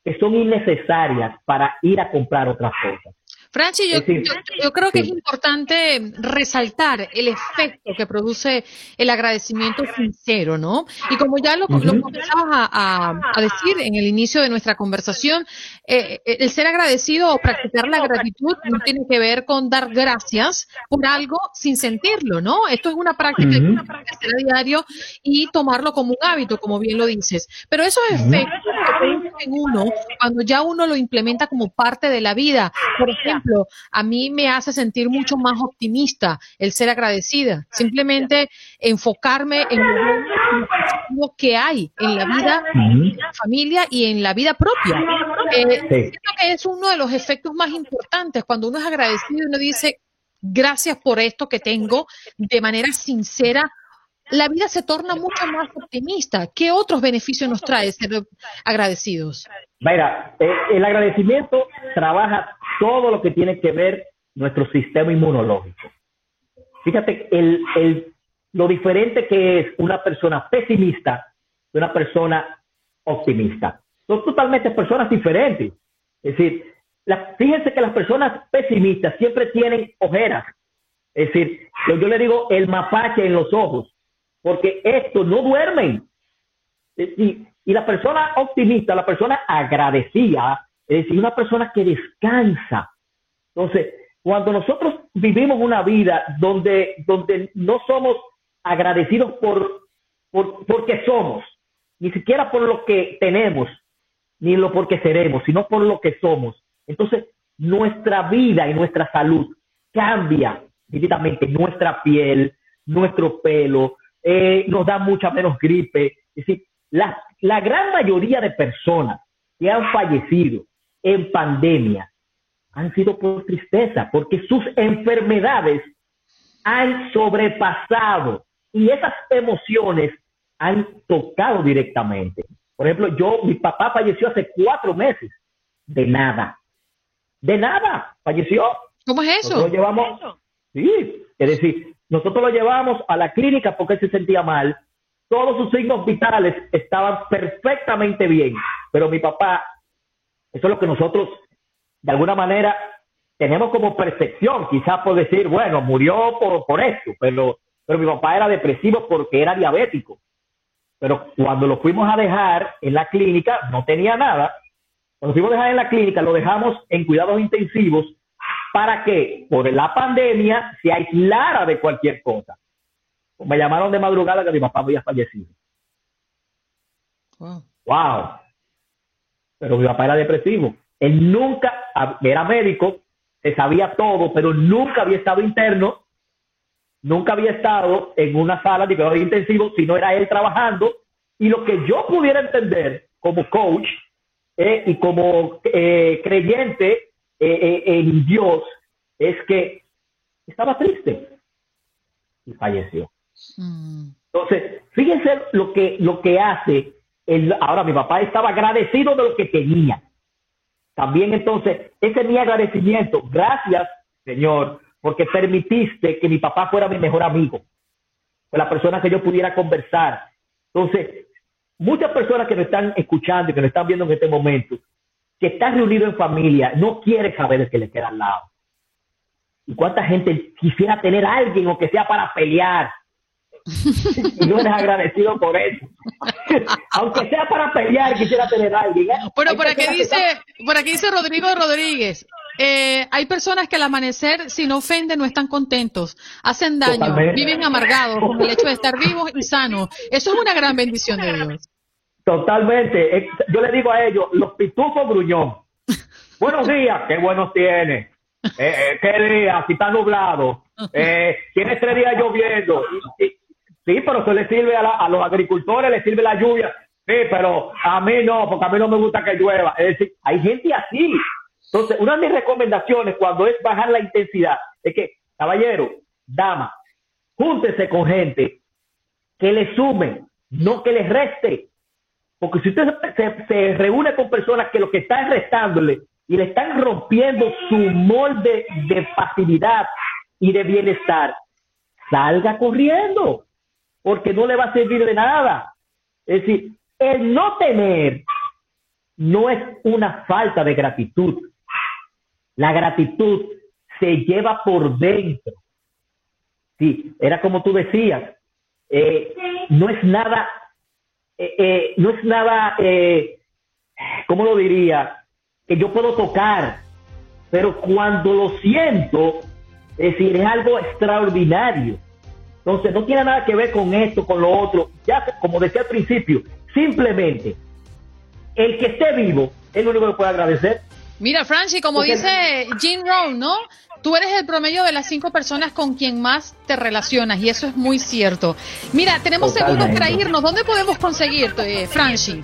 F: que son innecesarias para ir a comprar otras cosas.
A: Franchi, yo, creo que es importante resaltar el efecto que produce el agradecimiento sincero, ¿no? Y como ya lo, comenzabas a, decir en el inicio de nuestra conversación, eh, eh, el ser agradecido o practicar la gratitud no tiene que ver con dar gracias por algo sin sentirlo, ¿no? Esto es una práctica que hay que hacer a diario y tomarlo como un hábito, como bien lo dices. Pero esos efectos que en uno cuando ya uno lo implementa como parte de la vida, por ejemplo, a mí me hace sentir mucho más optimista el ser agradecida. Simplemente enfocarme en lo que hay en la vida, en la familia y en la vida propia. Eh, Creo que es uno de los efectos más importantes cuando uno es agradecido y uno dice gracias por esto que tengo de manera sincera la vida se torna mucho más optimista. ¿Qué otros beneficios nos trae ser agradecidos?
F: Mira, eh, el agradecimiento trabaja todo lo que tiene que ver nuestro sistema inmunológico. Fíjate el, lo diferente que es una persona pesimista de una persona optimista. Son totalmente personas diferentes. Es decir, fíjense que las personas pesimistas siempre tienen ojeras. Es decir, yo le digo el mapache en los ojos, porque estos no duermen. Y, y la persona optimista, la persona agradecida, es decir, una persona que descansa. Entonces, cuando nosotros vivimos una vida donde, donde no somos agradecidos por, por porque somos, ni siquiera por lo que tenemos, ni lo porque seremos, sino por lo que somos. Entonces, nuestra vida y nuestra salud cambia vividamente, nuestra piel, nuestro pelo, eh, nos da mucha menos gripe. Es decir, la, la gran mayoría de personas que han fallecido en pandemia han sido por tristeza, porque sus enfermedades han sobrepasado y esas emociones han tocado directamente. Por ejemplo, yo, mi papá falleció hace cuatro meses, de nada, de nada, falleció.
A: ¿Cómo es eso?
F: Nosotros llevamos, sí, es decir, nosotros lo llevamos a la clínica porque se sentía mal, todos sus signos vitales estaban perfectamente bien, pero mi papá eso es lo que nosotros, de alguna manera, tenemos como percepción, quizás por decir, bueno, murió por, por esto, pero, pero mi papá era depresivo porque era diabético. Pero cuando lo fuimos a dejar en la clínica, no tenía nada. Cuando fuimos a dejar en la clínica, lo dejamos en cuidados intensivos para que por la pandemia se aislara de cualquier cosa. Me llamaron de madrugada que mi papá había fallecido. Wow. wow pero mi papá era depresivo. Él nunca era médico, se sabía todo, pero nunca había estado interno, nunca había estado en una sala de cuidados intensivos, sino era él trabajando. Y lo que yo pudiera entender como coach eh, y como eh, creyente eh, en Dios es que estaba triste y falleció. Mm. Entonces, fíjense lo que, lo que hace ahora mi papá estaba agradecido de lo que tenía. También entonces, ese es mi agradecimiento. Gracias, Señor, porque permitiste que mi papá fuera mi mejor amigo, con la persona que yo pudiera conversar. Entonces, muchas personas que me están escuchando y que me están viendo en este momento, que están reunidos en familia, no quiere saber el que le queda al lado. ¿Y cuánta gente quisiera tener a alguien o que sea para pelear, (laughs) y no eres agradecido por eso. (laughs) Aunque sea para pelear, quisiera tener a alguien. ¿eh?
A: Bueno, por aquí, dice, por aquí dice Rodrigo Rodríguez. Eh, hay personas que al amanecer, si no ofenden, no están contentos, hacen daño, viven amargados con el hecho de estar vivos y sanos. Eso es una gran bendición de Dios.
F: Totalmente. Yo le digo a ellos, los pitufos gruñón. (laughs) Buenos días, qué buenos tiene. Eh, eh, ¿Qué día? Si está nublado. Eh, tiene tres días lloviendo. sí, pero eso le sirve a, los agricultores, le sirve la lluvia. Sí, pero a mí no, porque a mí no me gusta que llueva. Es decir, hay gente así. Entonces, una de mis recomendaciones cuando es bajar la intensidad es que, caballero, dama, júntese con gente que le sume, no que le reste. Porque si usted se, reúne con personas que lo que están restándole y le están rompiendo su molde de facilidad y de bienestar, salga corriendo, porque no le va a servir de nada. Es decir, el no tener no es una falta de gratitud. La gratitud se lleva por dentro. Sí, era como tú decías, eh, no es nada, eh, eh, no es nada, ¿cómo lo diría? Que yo puedo tocar, pero cuando lo siento, es decir, es algo extraordinario. Entonces, no tiene nada que ver con esto, con lo otro. Ya, como decía al principio, simplemente el que esté vivo es lo único que puede agradecer.
A: Mira, Franchi, como dice Jim Rohn, ¿no? Tú eres el promedio de las cinco personas con quien más te relacionas y eso es muy cierto. Mira, tenemos segundos para irnos. ¿Dónde podemos conseguirte, eh, Franchi?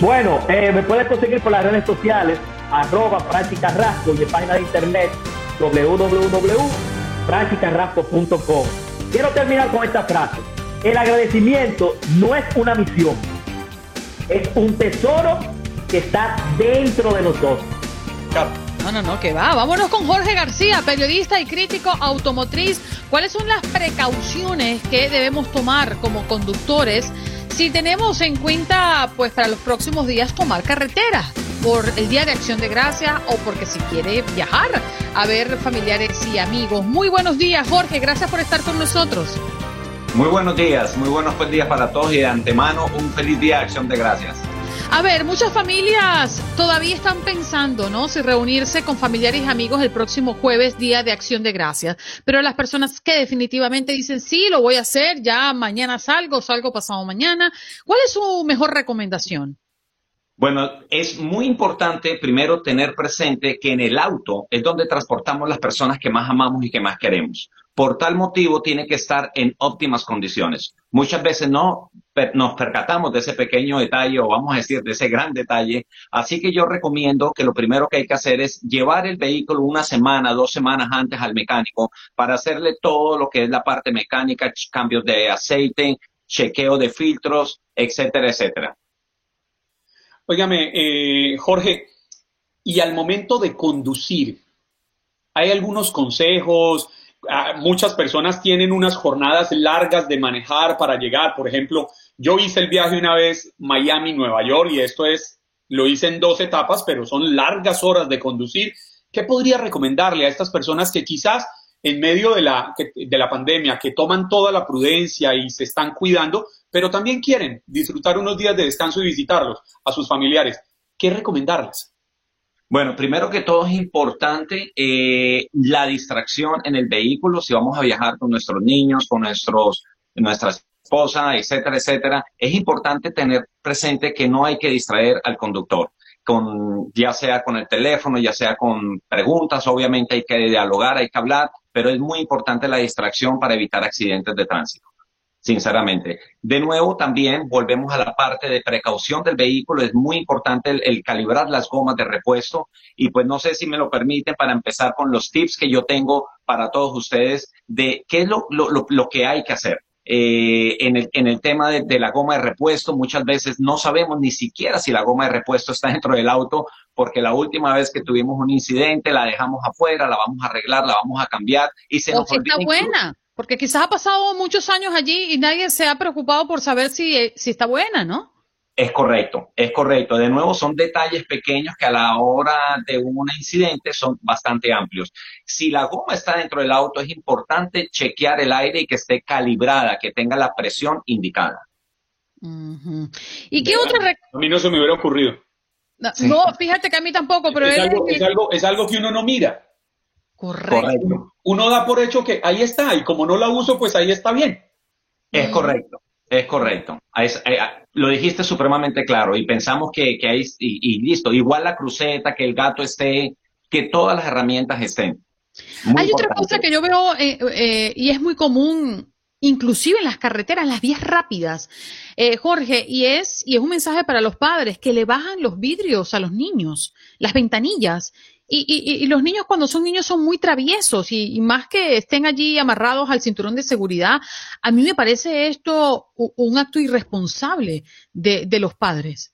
F: Bueno, eh, me puedes conseguir por las redes sociales, arroba Carrasco y en página de internet www.franchicarrasco.com. Quiero terminar con esta frase. El agradecimiento no es una misión, es un tesoro que está dentro de nosotros.
A: No, no, no, que va. Vámonos con Jorge García, periodista y crítico automotriz. ¿Cuáles son las precauciones que debemos tomar como conductores si tenemos en cuenta, pues, para los próximos días tomar carretera por el Día de Acción de Gracias o porque si quiere viajar a ver familiares y amigos? Muy buenos días, Jorge. Gracias por estar con nosotros.
G: Muy buenos días, muy buenos días para todos y de antemano un feliz Día de Acción de Gracias.
A: A ver, muchas familias todavía están pensando, ¿no? Si reunirse con familiares y amigos el próximo jueves, Día de Acción de Gracias. Pero las personas que definitivamente dicen, sí, lo voy a hacer, ya mañana salgo, salgo pasado mañana, ¿cuál es su mejor recomendación?
G: Bueno, es muy importante primero tener presente que en el auto es donde transportamos las personas que más amamos y que más queremos. Por tal motivo tiene que estar en óptimas condiciones. Muchas veces no nos percatamos de ese pequeño detalle o vamos a decir de ese gran detalle. Así que yo recomiendo que lo primero que hay que hacer es llevar el vehículo una semana, dos semanas antes al mecánico para hacerle todo lo que es la parte mecánica, cambios de aceite, chequeo de filtros, etcétera, etcétera.
D: Óigame, eh, Jorge, y al momento de conducir, ¿hay algunos consejos? Ah, muchas personas tienen unas jornadas largas de manejar para llegar. Por ejemplo, yo hice el viaje una vez Miami-Nueva York y esto es, lo hice en dos etapas, pero son largas horas de conducir. ¿Qué podría recomendarle a estas personas que quizás en medio de la, de la pandemia, que toman toda la prudencia y se están cuidando, pero también quieren disfrutar unos días de descanso y visitarlos a sus familiares? ¿Qué recomendarles?
G: Bueno, primero que todo es importante eh, la distracción en el vehículo, si vamos a viajar con nuestros niños, con nuestros, nuestra esposa, etcétera, etcétera. Es importante tener presente que no hay que distraer al conductor, con, ya sea con el teléfono, ya sea con preguntas, obviamente hay que dialogar, hay que hablar, pero es muy importante la distracción para evitar accidentes de tránsito sinceramente. De nuevo, también volvemos a la parte de precaución del vehículo. Es muy importante el, calibrar las gomas de repuesto. Y pues no sé si me lo permiten para empezar con los tips que yo tengo para todos ustedes de qué es lo, lo, que hay que hacer. Eh, en, el, en el tema de, de, la goma de repuesto, muchas veces no sabemos ni siquiera si la goma de repuesto está dentro del auto, porque la última vez que tuvimos un incidente la dejamos afuera, la vamos a arreglar, la vamos a cambiar y se nos
A: está buena. Porque quizás ha pasado muchos años allí y nadie se ha preocupado por saber si, eh, si está buena, ¿no?
G: Es correcto, es correcto. De nuevo, son detalles pequeños que a la hora de un incidente son bastante amplios. Si la goma está dentro del auto, es importante chequear el aire y que esté calibrada, que tenga la presión indicada.
A: ¿Y qué otra?
D: A mí no se me hubiera ocurrido.
A: No, fíjate que a mí tampoco, pero
D: es, algo, es, algo, es algo que uno no mira.
A: Correcto.
D: Uno da por hecho que ahí está y como no la uso, pues ahí está bien.
G: Es correcto. Es correcto. Eh, lo dijiste supremamente claro y pensamos que, que hay, y, listo, igual la cruceta, que el gato esté, que todas las herramientas estén.
A: hay otra cosa que yo veo eh, eh, y es muy común, inclusive en las carreteras, las vías rápidas, Jorge, y es, y es un mensaje para los padres que le bajan los vidrios a los niños, las ventanillas. Y, los niños cuando son niños son muy traviesos y, más que estén allí amarrados al cinturón de seguridad, a mí me parece esto un acto irresponsable de, los padres.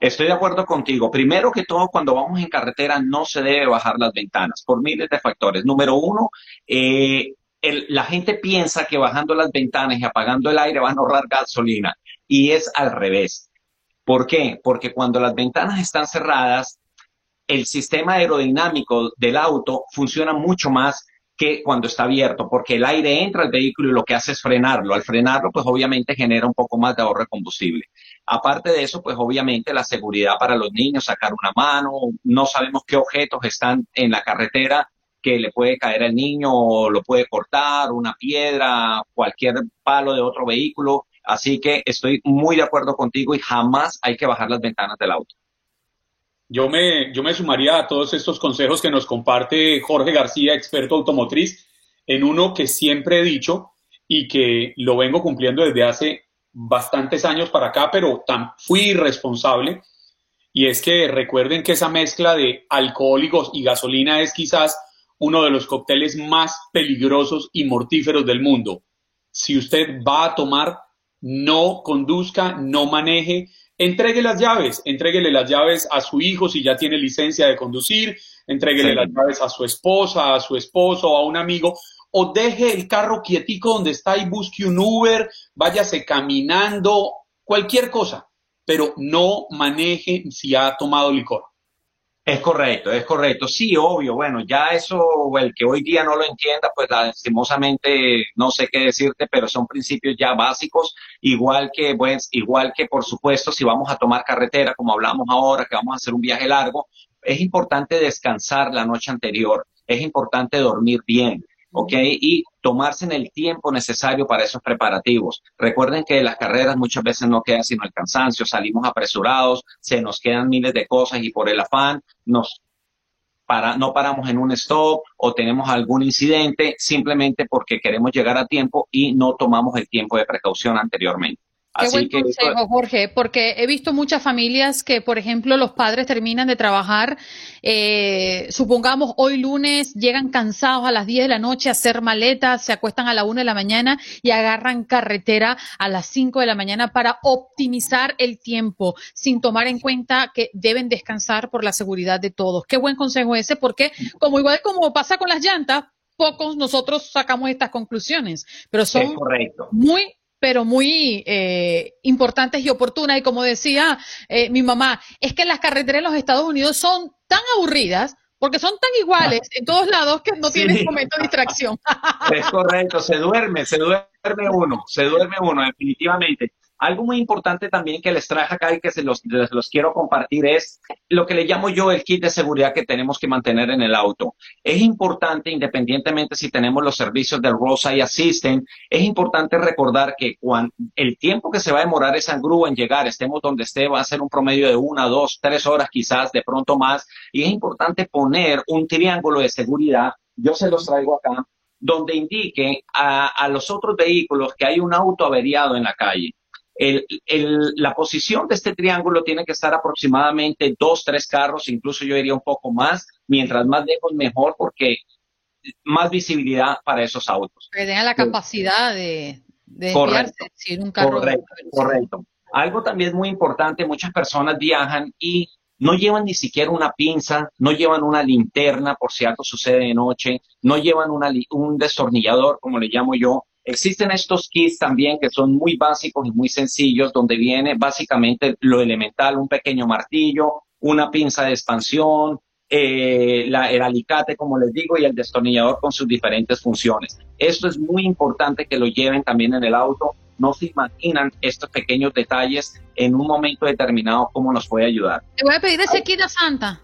G: Estoy de acuerdo contigo. Primero que todo, cuando vamos en carretera no se debe bajar las ventanas por miles de factores. Número uno, eh, la gente piensa que bajando las ventanas y apagando el aire van a ahorrar gasolina y es al revés. ¿Por qué? Porque cuando las ventanas están cerradas, el sistema aerodinámico del auto funciona mucho más que cuando está abierto, porque el aire entra al vehículo y lo que hace es frenarlo. Al frenarlo, pues obviamente genera un poco más de ahorro de combustible. Aparte de eso, pues obviamente la seguridad para los niños, sacar una mano, no sabemos qué objetos están en la carretera que le puede caer al niño o lo puede cortar, una piedra, cualquier palo de otro vehículo. Así que estoy muy de acuerdo contigo y jamás hay que bajar las ventanas del auto.
D: Yo me, yo me sumaría a todos estos consejos que nos comparte Jorge García, experto automotriz, en uno que siempre he dicho y que lo vengo cumpliendo desde hace bastantes años para acá, pero fui irresponsable. Y es que recuerden que esa mezcla de alcohólicos y gasolina es quizás uno de los cócteles más peligrosos y mortíferos del mundo. Si usted va a tomar, no conduzca, no maneje, entregue las llaves, entréguele las llaves a su hijo si ya tiene licencia de conducir, entréguele las llaves a su esposa, a su esposo, a un amigo, o deje el carro quietico donde está y busque un Uber, váyase caminando, cualquier cosa, pero no maneje si ha tomado licor.
G: Es correcto, es correcto. Sí, obvio. Bueno, ya eso, el que hoy día no lo entienda, pues lastimosamente no sé qué decirte, pero son principios ya básicos. Igual que, pues, igual que por supuesto, si vamos a tomar carretera, como hablamos ahora, que vamos a hacer un viaje largo, es importante descansar la noche anterior. Es importante dormir bien. ¿ok? Y tomarse en el tiempo necesario para esos preparativos. Recuerden que las carreras muchas veces no quedan sino el cansancio, salimos apresurados, se nos quedan miles de cosas y por el afán nos para, no paramos en un stop o tenemos algún incidente simplemente porque queremos llegar a tiempo y no tomamos el tiempo de precaución anteriormente.
A: Qué buen consejo, Jorge, porque he visto muchas familias que, por ejemplo, los padres terminan de trabajar, eh, supongamos hoy lunes, llegan cansados a las 10 de la noche a hacer maletas, se acuestan a la 1 de la mañana y agarran carretera a las 5 de la mañana para optimizar el tiempo, sin tomar en cuenta que deben descansar por la seguridad de todos. Qué buen consejo ese, porque como igual como pasa con las llantas, pocos nosotros sacamos estas conclusiones, pero son muy pero muy eh, importantes y oportunas. Y como decía eh, mi mamá, es que las carreteras en los Estados Unidos son tan aburridas porque son tan iguales en todos lados que no tienes momento de distracción.
G: Es correcto, se duerme, se duerme uno, se duerme uno, definitivamente. Algo muy importante también que les traje acá y que se los, los quiero compartir es lo que le llamo yo el kit de seguridad que tenemos que mantener en el auto. Es importante, independientemente si tenemos los servicios del Rosa Assistant, es importante recordar que cuando, el tiempo que se va a demorar esa grúa en llegar, estemos donde esté, va a ser un promedio de una, dos, tres horas quizás, de pronto más. Y es importante poner un triángulo de seguridad. Yo se los traigo acá donde indique a, a, los otros vehículos que hay un auto averiado en la calle la posición de este triángulo tiene que estar aproximadamente dos, tres carros, incluso yo diría un poco más, mientras más lejos mejor porque más visibilidad para esos autos.
A: Que tengan la capacidad de, de
G: correcto, un carro. Correcto, correcto. Algo también muy importante, muchas personas viajan y no llevan ni siquiera una pinza, no llevan una linterna por si algo sucede de noche, no llevan un destornillador, como le llamo yo, Existen estos kits también que son muy básicos y muy sencillos, donde viene básicamente lo elemental, un pequeño martillo, una pinza de expansión, eh, el alicate, como les digo, y el destornillador con sus diferentes funciones. Esto es muy importante que lo lleven también en el auto. No se imaginan estos pequeños detalles en un momento determinado cómo nos puede ayudar.
A: Te voy a pedir ese kit a Santa.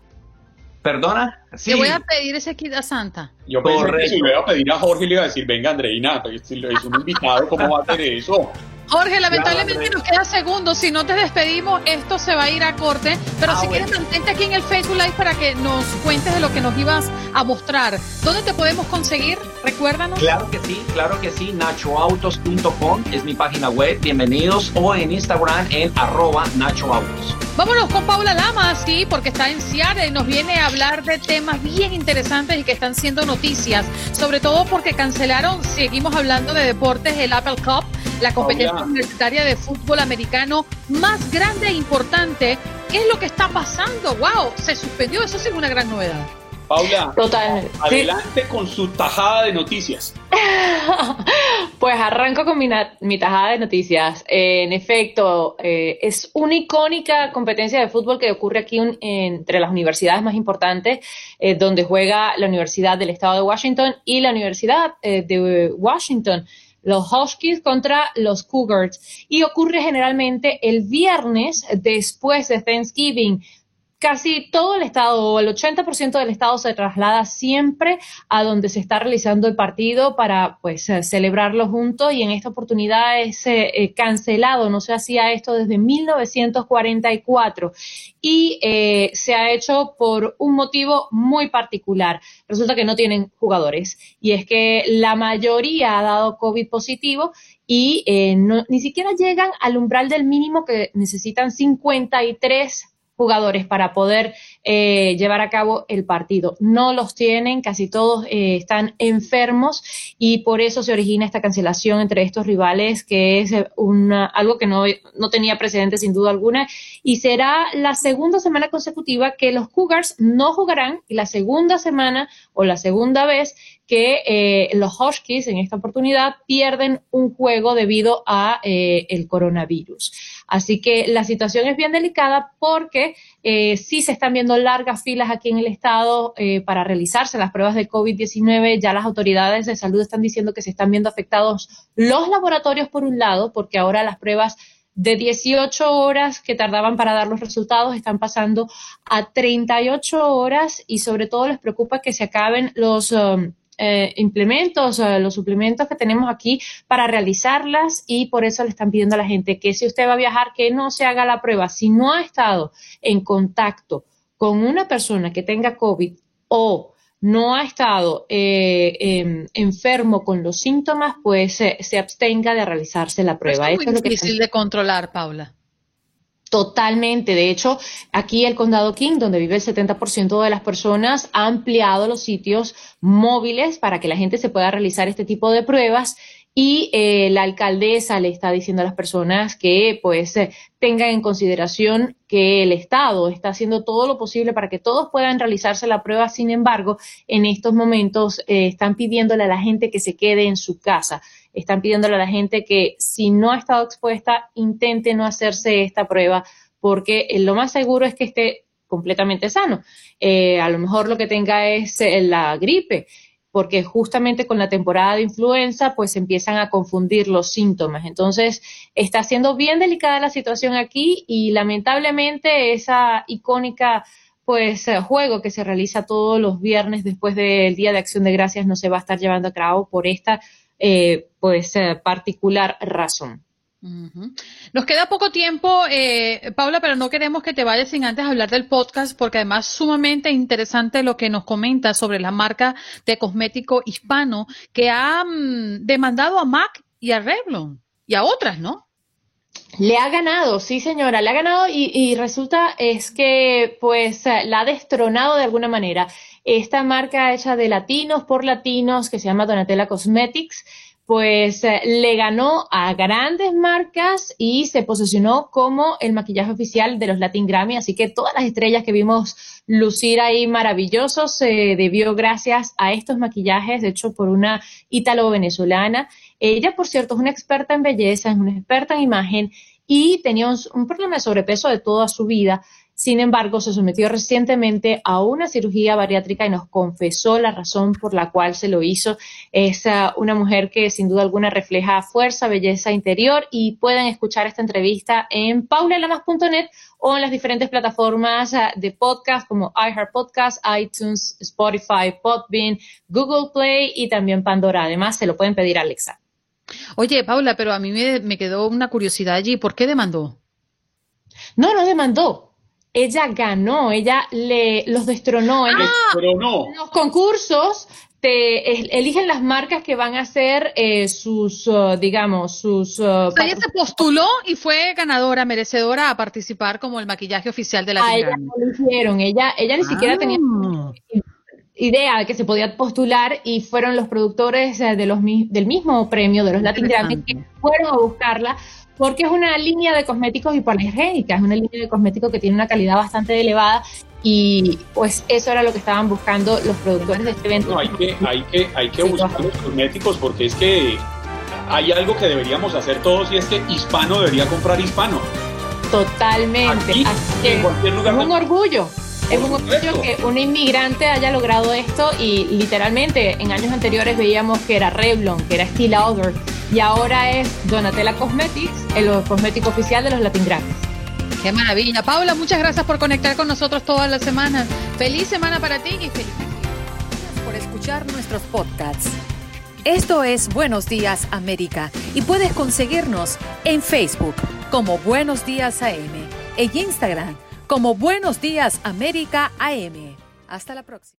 G: ¿Perdona?
A: Sí. Voy a pedir ese kit a Santa.
D: Yo pensé que si le iba a pedir a Jorge le iba a decir, venga Andreina, es un invitado, ¿cómo va a hacer eso?
A: Jorge, lamentablemente nos queda segundos. Si no te despedimos, esto se va a ir a corte. Pero ah, si quieres, mantente aquí en el Facebook Live para que nos cuentes de lo que nos ibas a mostrar. ¿Dónde te podemos conseguir? Recuérdanos.
G: Claro que sí, claro que sí. NachoAutos.com es mi página web. Bienvenidos. O en Instagram en arroba NachoAutos.
A: Vámonos con Paula Lamas, sí, porque está en Seattle y nos viene a hablar de temas bien interesantes y que están siendo noticias, sobre todo porque cancelaron, seguimos hablando de deportes, el Apple Cup, la competencia universitaria de fútbol americano más grande e importante. ¿Qué es lo que está pasando? ¡Wow! Se suspendió, eso sí es una gran novedad.
D: Paula, Total, adelante con su tajada de noticias. (laughs)
H: pues arranco con mi, tajada de noticias. en efecto, eh, es una icónica competencia de fútbol que ocurre aquí entre las universidades más importantes, eh, donde juega la Universidad del Estado de Washington y la Universidad eh, de Washington los Huskies contra los Cougars. Y ocurre generalmente el viernes después de Thanksgiving casi todo el estado o el 80% del estado se traslada siempre a donde se está realizando el partido para pues eh, celebrarlo juntos y en esta oportunidad es eh, eh, cancelado, no se hacía esto desde 1944 y se ha hecho por un motivo muy particular. Resulta que no tienen jugadores y es que la mayoría ha dado COVID positivo y ni siquiera llegan al umbral del mínimo que necesitan 53 jugadores para poder eh, llevar a cabo el partido. No los tienen, casi todos eh, están enfermos y por eso se origina esta cancelación entre estos rivales, que es eh, una, algo que no, no tenía precedente sin duda alguna y será la segunda semana consecutiva que los Cougars no jugarán y la segunda semana o la segunda vez que eh, los Huskies en esta oportunidad pierden un juego debido a eh, el coronavirus. Así que la situación es bien delicada porque eh, sí se están viendo largas filas aquí en el estado eh, para realizarse las pruebas de COVID-19. Ya las autoridades de salud están diciendo que se están viendo afectados los laboratorios por un lado, porque ahora las pruebas de 18 horas que tardaban para dar los resultados están pasando a 38 horas y sobre todo les preocupa que se acaben los... Um, eh, implementos, los suplementos que tenemos aquí para realizarlas y por eso le están pidiendo a la gente que si usted va a viajar, que no se haga la prueba. Si no ha estado en contacto con una persona que tenga COVID o no ha estado eh, em, enfermo con los síntomas, pues se abstenga de realizarse la prueba.
A: Es muy difícil de controlar, Paula.
H: Totalmente. De hecho, aquí el condado King, donde vive el 70% de las personas, ha ampliado los sitios móviles para que la gente se pueda realizar este tipo de pruebas y eh, la alcaldesa le está diciendo a las personas que pues eh, tengan en consideración que el Estado está haciendo todo lo posible para que todos puedan realizarse la prueba. Sin embargo, en estos momentos eh, están pidiéndole a la gente que se quede en su casa están pidiéndole a la gente que si no ha estado expuesta, intente no hacerse esta prueba, porque eh, lo más seguro es que esté completamente sano. A lo mejor lo que tenga es la gripe, porque justamente con la temporada de influenza, pues empiezan a confundir los síntomas. Entonces, está siendo bien delicada la situación aquí y lamentablemente esa icónica pues juego que se realiza todos los viernes después del Día de Acción de Gracias no se va a estar llevando a cabo por esta eh, pues eh, particular razón.
A: Nos queda poco tiempo, eh, Paula, pero no queremos que te vayas sin antes hablar del podcast, porque además sumamente interesante lo que nos comenta sobre la marca de cosmético hispano que ha mm, demandado a MAC y a Revlon y a otras, ¿no?
H: Le ha ganado, sí señora, le ha ganado y, y resulta es que pues la ha destronado de alguna manera esta marca hecha de latinos por latinos que se llama Donatella Cosmetics, pues eh, le ganó a grandes marcas y se posicionó como el maquillaje oficial de los Latin Grammy. Así que todas las estrellas que vimos lucir ahí maravillosos se debió gracias a estos maquillajes hechos por una ítalo-venezolana. Ella, por cierto, es una experta en belleza, es una experta en imagen y tenía un problema de sobrepeso de toda su vida. Sin embargo, se sometió recientemente a una cirugía bariátrica y nos confesó la razón por la cual se lo hizo. Es ah, una mujer que sin duda alguna refleja fuerza, belleza interior y pueden escuchar esta entrevista en paulalamas.net o en las diferentes plataformas ah, de podcast como iHeart Podcast, iTunes, Spotify, Podbean, Google Play y también Pandora. Además, se lo pueden pedir a Alexa.
A: Oye, Paula, pero a mí me, me quedó una curiosidad allí. ¿Por qué demandó?
H: No, no demandó. Ella ganó, ella le los destronó. Ella-
D: Destronó.
H: Los concursos te el- eligen las marcas que van a hacer eh, sus, uh, digamos, sus... uh,
A: O sea, ella se postuló y fue ganadora, merecedora a participar como el maquillaje oficial de la
H: a ella no lo hicieron. Ella, ella ni siquiera tenía idea de que se podía postular y fueron los productores eh, de los, del mismo premio de los Latin Grammy que fueron a buscarla porque es una línea de cosméticos hipoalergénica, es una línea de cosméticos que tiene una calidad bastante elevada y pues eso era lo que estaban buscando los productores de este evento.
D: No, hay que, hay que, hay que buscar los cosméticos porque es que hay algo que deberíamos hacer todos y es que hispano debería comprar hispano.
H: Totalmente.
D: Aquí,
H: Así que
D: en cualquier lugar
H: es un orgullo. Es un orgullo que una inmigrante haya logrado esto y literalmente en años anteriores veíamos que era Revlon, que era Steel Lauder y ahora es Donatella Cosmetics, el cosmético oficial de los Latin Grammys.
A: Qué maravilla. Paula, muchas gracias por conectar con nosotros todas las semanas. Feliz semana para ti y feliz.
I: por escuchar nuestros podcasts. Esto es Buenos Días América y puedes conseguirnos en Facebook como Buenos Días AM, en Instagram como Buenos Días América AM. Hasta la próxima.